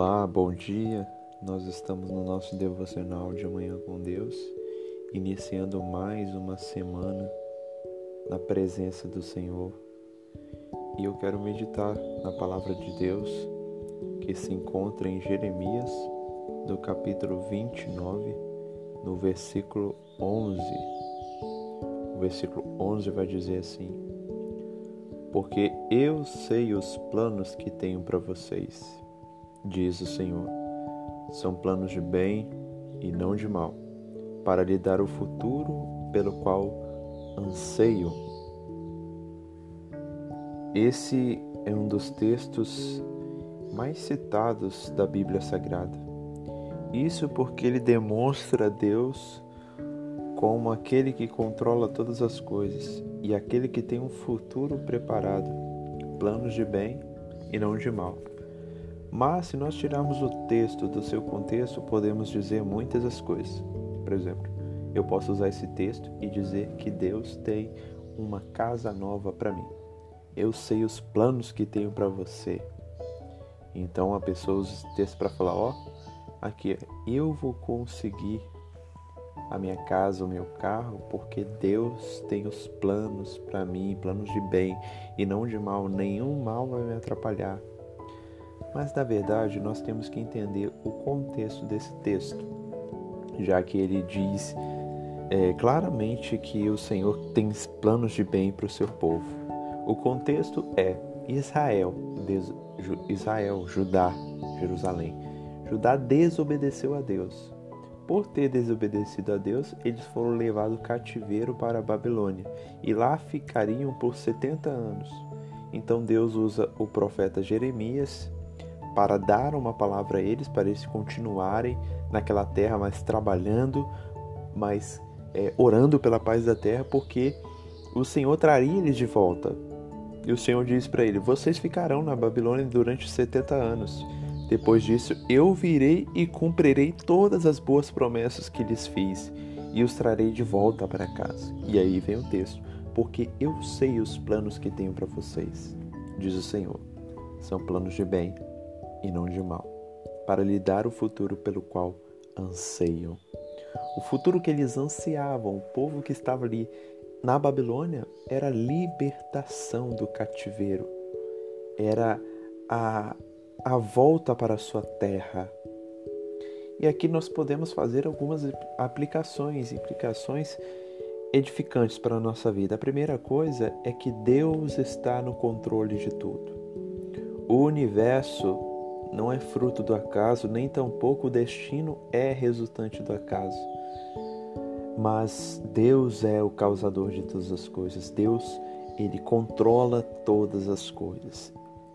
Olá, bom dia. Nós estamos no nosso devocional de amanhã com Deus, iniciando mais uma semana na presença do Senhor. E eu quero meditar na palavra de Deus que se encontra em Jeremias, no capítulo 29, no versículo 11. O versículo 11 vai dizer assim: Porque eu sei os planos que tenho para vocês diz o Senhor. São planos de bem e não de mal, para lhe dar o futuro pelo qual anseio. Esse é um dos textos mais citados da Bíblia Sagrada. Isso porque ele demonstra Deus como aquele que controla todas as coisas e aquele que tem um futuro preparado, planos de bem e não de mal. Mas se nós tirarmos o texto do seu contexto, podemos dizer muitas as coisas. Por exemplo, eu posso usar esse texto e dizer que Deus tem uma casa nova para mim. Eu sei os planos que tenho para você. Então a pessoa usa esse texto para falar, ó, aqui, eu vou conseguir a minha casa, o meu carro, porque Deus tem os planos para mim, planos de bem e não de mal. Nenhum mal vai me atrapalhar. Mas na verdade nós temos que entender o contexto desse texto, já que ele diz é, claramente que o Senhor tem planos de bem para o seu povo. O contexto é Israel, Israel, Judá, Jerusalém. Judá desobedeceu a Deus. Por ter desobedecido a Deus, eles foram levados cativeiro para a Babilônia e lá ficariam por 70 anos. Então Deus usa o profeta Jeremias para dar uma palavra a eles, para eles continuarem naquela terra, mas trabalhando, mas é, orando pela paz da terra, porque o Senhor traria eles de volta. E o Senhor diz para ele: Vocês ficarão na Babilônia durante 70 anos. Depois disso, eu virei e cumprirei todas as boas promessas que lhes fiz, e os trarei de volta para casa. E aí vem o texto: Porque eu sei os planos que tenho para vocês, diz o Senhor. São planos de bem e não de mal, para lhe dar o futuro pelo qual anseiam. O futuro que eles ansiavam, o povo que estava ali na Babilônia, era a libertação do cativeiro, era a, a volta para a sua terra. E aqui nós podemos fazer algumas aplicações, implicações edificantes para a nossa vida. A primeira coisa é que Deus está no controle de tudo. O universo não é fruto do acaso, nem tampouco o destino é resultante do acaso. Mas Deus é o causador de todas as coisas. Deus, ele controla todas as coisas.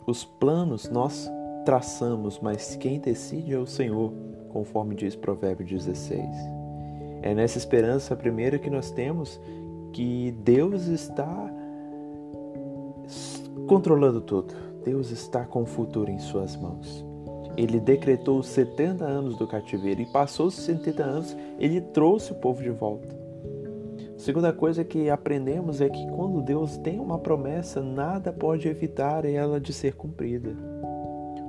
Os planos nós traçamos, mas quem decide é o Senhor, conforme diz Provérbio 16. É nessa esperança primeira que nós temos que Deus está controlando tudo. Deus está com o futuro em suas mãos. Ele decretou os 70 anos do cativeiro e passou os 70 anos, ele trouxe o povo de volta. A segunda coisa que aprendemos é que quando Deus tem uma promessa, nada pode evitar ela de ser cumprida.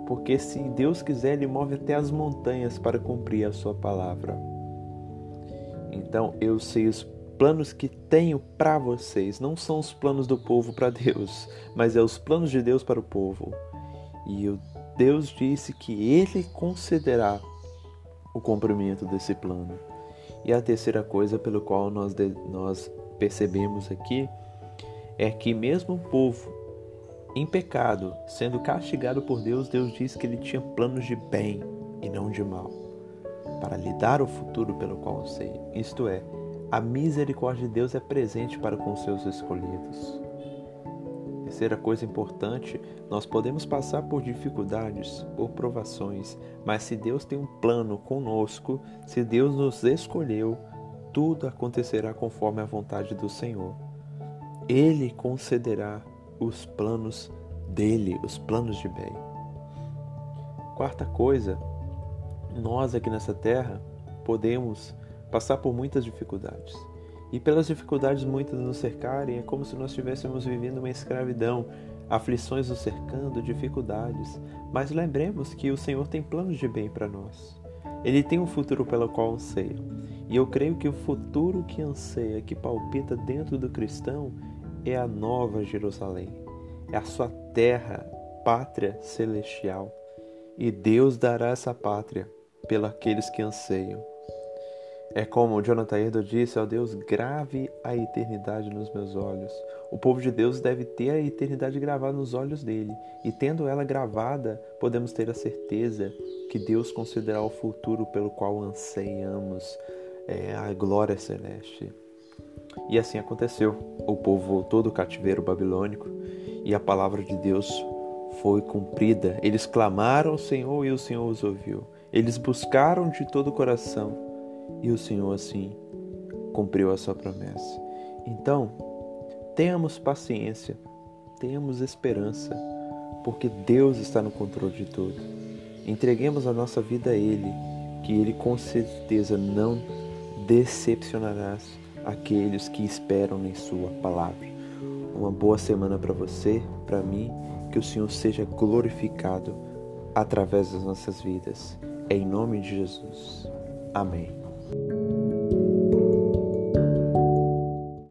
Porque se Deus quiser, ele move até as montanhas para cumprir a sua palavra. Então, eu sei os planos que tenho para vocês não são os planos do povo para Deus, mas é os planos de Deus para o povo. E eu, Deus disse que Ele concederá o cumprimento desse plano. E a terceira coisa pelo qual nós, nós percebemos aqui é que mesmo o povo em pecado, sendo castigado por Deus, Deus disse que ele tinha planos de bem e não de mal, para lhe dar o futuro pelo qual sei. Isto é, a misericórdia de Deus é presente para com seus escolhidos. Terceira coisa importante, nós podemos passar por dificuldades, por provações, mas se Deus tem um plano conosco, se Deus nos escolheu, tudo acontecerá conforme a vontade do Senhor. Ele concederá os planos dele, os planos de bem. Quarta coisa, nós aqui nessa terra podemos passar por muitas dificuldades. E pelas dificuldades muitas nos cercarem, é como se nós estivéssemos vivendo uma escravidão. aflições nos cercando, dificuldades, mas lembremos que o Senhor tem planos de bem para nós. Ele tem um futuro pelo qual anseia. E eu creio que o futuro que anseia, que palpita dentro do cristão, é a nova Jerusalém. É a sua terra, pátria celestial. E Deus dará essa pátria pelos que anseiam. É como Jonathan Edwards disse, ó Deus, grave a eternidade nos meus olhos. O povo de Deus deve ter a eternidade gravada nos olhos dele. E tendo ela gravada, podemos ter a certeza que Deus considerará o futuro pelo qual anseiamos é, a glória celeste. E assim aconteceu. O povo voltou do cativeiro babilônico e a palavra de Deus foi cumprida. Eles clamaram ao Senhor e o Senhor os ouviu. Eles buscaram de todo o coração e o Senhor assim cumpriu a sua promessa. Então, tenhamos paciência, tenhamos esperança, porque Deus está no controle de tudo. Entreguemos a nossa vida a Ele, que Ele com certeza não decepcionará aqueles que esperam em Sua palavra. Uma boa semana para você, para mim, que o Senhor seja glorificado através das nossas vidas. Em nome de Jesus. Amém. thank you